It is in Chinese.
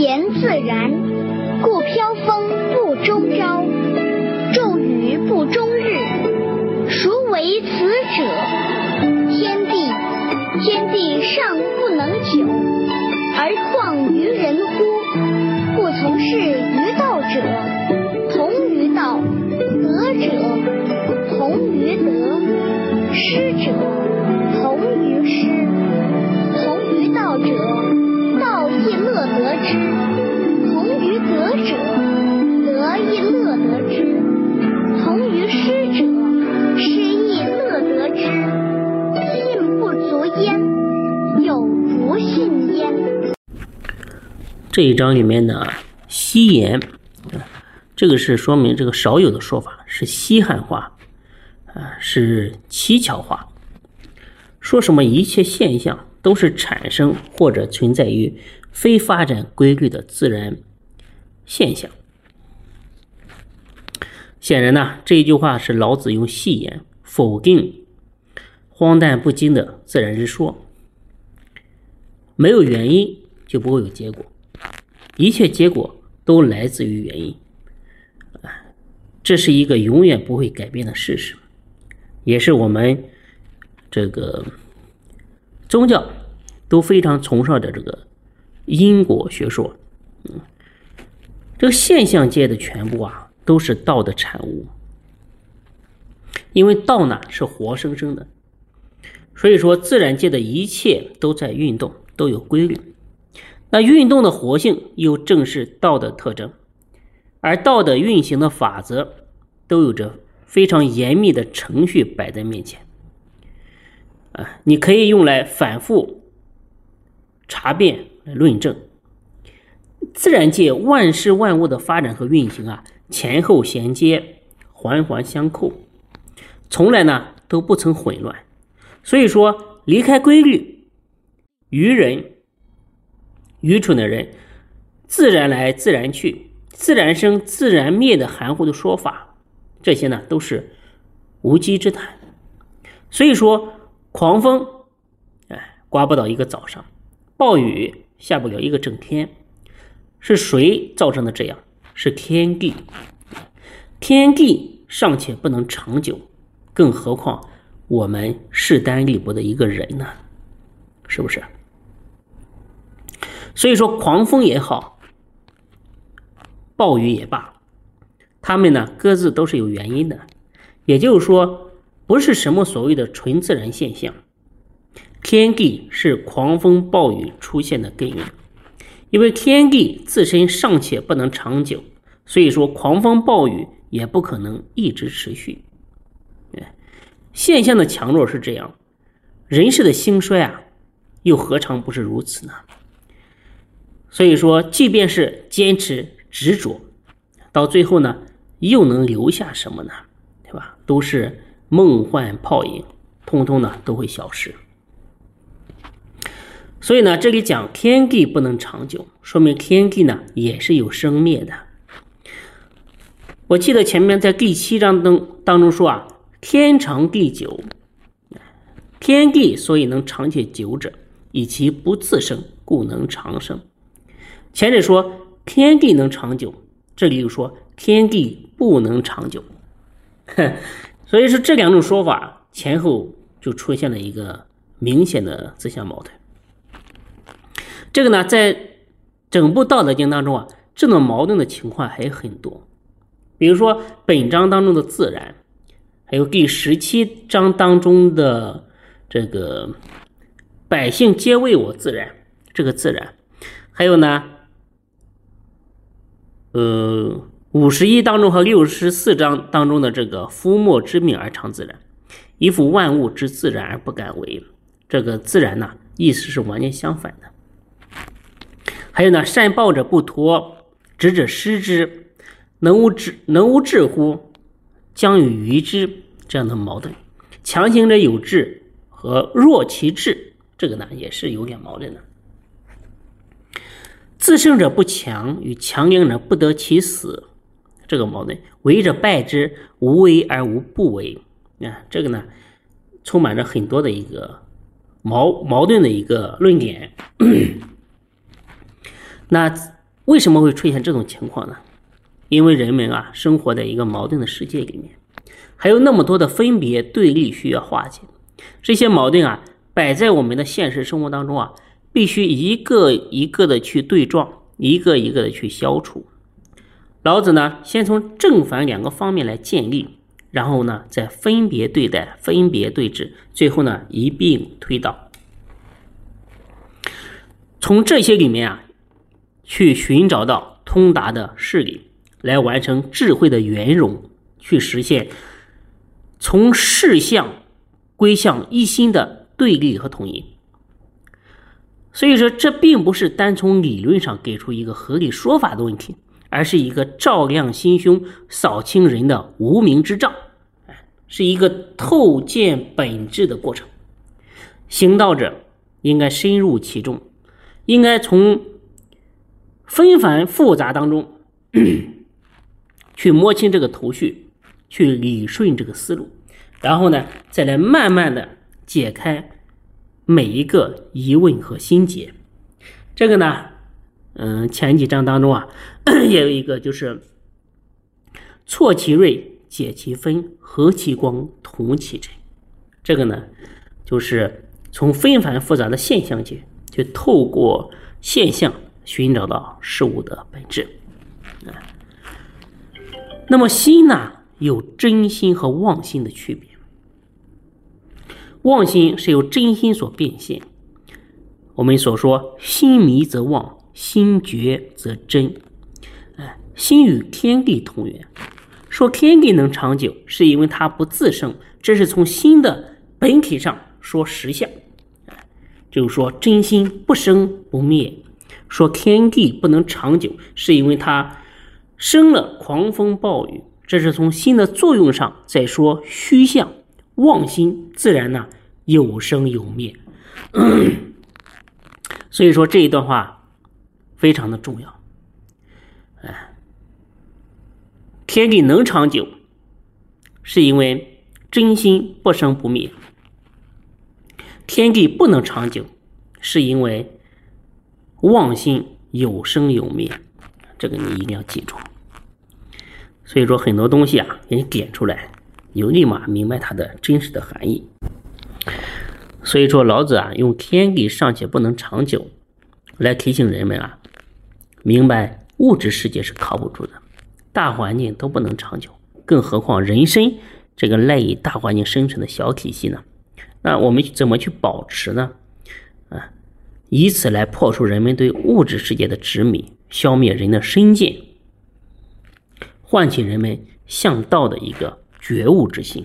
言自然，故飘风不终朝，骤雨不终日。孰为此者？天地，天地尚不能久，而况于人同于德者，德亦乐得之；同于失者，失亦乐得之。信不足焉，有不信焉。这一章里面的“稀言”，这个是说明这个少有的说法，是西汉话，啊，是蹊跷话。说什么一切现象都是产生或者存在于非发展规律的自然现象。显然呢，这一句话是老子用戏言否定荒诞不经的自然之说。没有原因就不会有结果，一切结果都来自于原因。这是一个永远不会改变的事实，也是我们这个宗教都非常崇尚的这个因果学说。嗯，这个现象界的全部啊。都是道的产物，因为道呢是活生生的，所以说自然界的一切都在运动，都有规律。那运动的活性又正是道的特征，而道的运行的法则都有着非常严密的程序摆在面前。啊，你可以用来反复查遍来、论证。自然界万事万物的发展和运行啊。前后衔接，环环相扣，从来呢都不曾混乱。所以说，离开规律，愚人、愚蠢的人，自然来自然去，自然生自然灭的含糊的说法，这些呢都是无稽之谈。所以说，狂风，哎，刮不到一个早上；暴雨下不了一个整天。是谁造成的这样？是天地，天地尚且不能长久，更何况我们势单力薄的一个人呢？是不是？所以说，狂风也好，暴雨也罢，他们呢各自都是有原因的。也就是说，不是什么所谓的纯自然现象，天地是狂风暴雨出现的根源。因为天地自身尚且不能长久，所以说狂风暴雨也不可能一直持续。哎，现象的强弱是这样，人世的兴衰啊，又何尝不是如此呢？所以说，即便是坚持执着，到最后呢，又能留下什么呢？对吧？都是梦幻泡影，通通呢都会消失。所以呢，这里讲天地不能长久，说明天地呢也是有生灭的。我记得前面在第七章当当中说啊，天长地久，天地所以能长且久者，以其不自生，故能长生。前者说天地能长久，这里又说天地不能长久，所以说这两种说法前后就出现了一个明显的自相矛盾。这个呢，在整部《道德经》当中啊，这种矛盾的情况还有很多。比如说本章当中的自然，还有第十七章当中的这个“百姓皆为我自然”这个自然，还有呢，呃，五十一当中和六十四章当中的这个“夫莫之命而常自然，一夫万物之自然而不敢为”，这个自然呢，意思是完全相反的。还有呢，善报者不脱，执者失之，能无智能无智乎？将与愚之这样的矛盾，强行者有志和弱其志，这个呢也是有点矛盾的。自胜者不强，与强硬者不得其死，这个矛盾。为者败之，无为而无不为。啊，这个呢，充满着很多的一个矛矛盾的一个论点。那为什么会出现这种情况呢？因为人们啊，生活在一个矛盾的世界里面，还有那么多的分别对立需要化解。这些矛盾啊，摆在我们的现实生活当中啊，必须一个一个的去对撞，一个一个的去消除。老子呢，先从正反两个方面来建立，然后呢，再分别对待、分别对峙，最后呢，一并推导。从这些里面啊，去寻找到通达的事理，来完成智慧的圆融，去实现从事项归向一心的对立和统一。所以说，这并不是单从理论上给出一个合理说法的问题。而是一个照亮心胸、扫清人的无名之障，哎，是一个透见本质的过程。行道者应该深入其中，应该从纷繁复杂当中 去摸清这个头绪，去理顺这个思路，然后呢，再来慢慢的解开每一个疑问和心结。这个呢。嗯，前几章当中啊，也有一个就是错其锐，解其分，和其光，同其尘。这个呢，就是从纷繁复杂的现象界，去透过现象寻找到事物的本质。那么心呢，有真心和妄心的区别。妄心是由真心所变现。我们所说，心迷则妄。心觉则真，哎，心与天地同源。说天地能长久，是因为它不自生，这是从心的本体上说实相。就是说真心不生不灭。说天地不能长久，是因为它生了狂风暴雨，这是从心的作用上在说虚相。妄心自然呢有生有灭。所以说这一段话。非常的重要，哎，天地能长久，是因为真心不生不灭；天地不能长久，是因为妄心有生有灭。这个你一定要记住。所以说，很多东西啊，给你点出来，你就立马明白它的真实的含义。所以说，老子啊，用天地尚且不能长久，来提醒人们啊。明白物质世界是靠不住的，大环境都不能长久，更何况人身这个赖以大环境生存的小体系呢？那我们怎么去保持呢？以此来破除人们对物质世界的执迷，消灭人的身见，唤起人们向道的一个觉悟之心。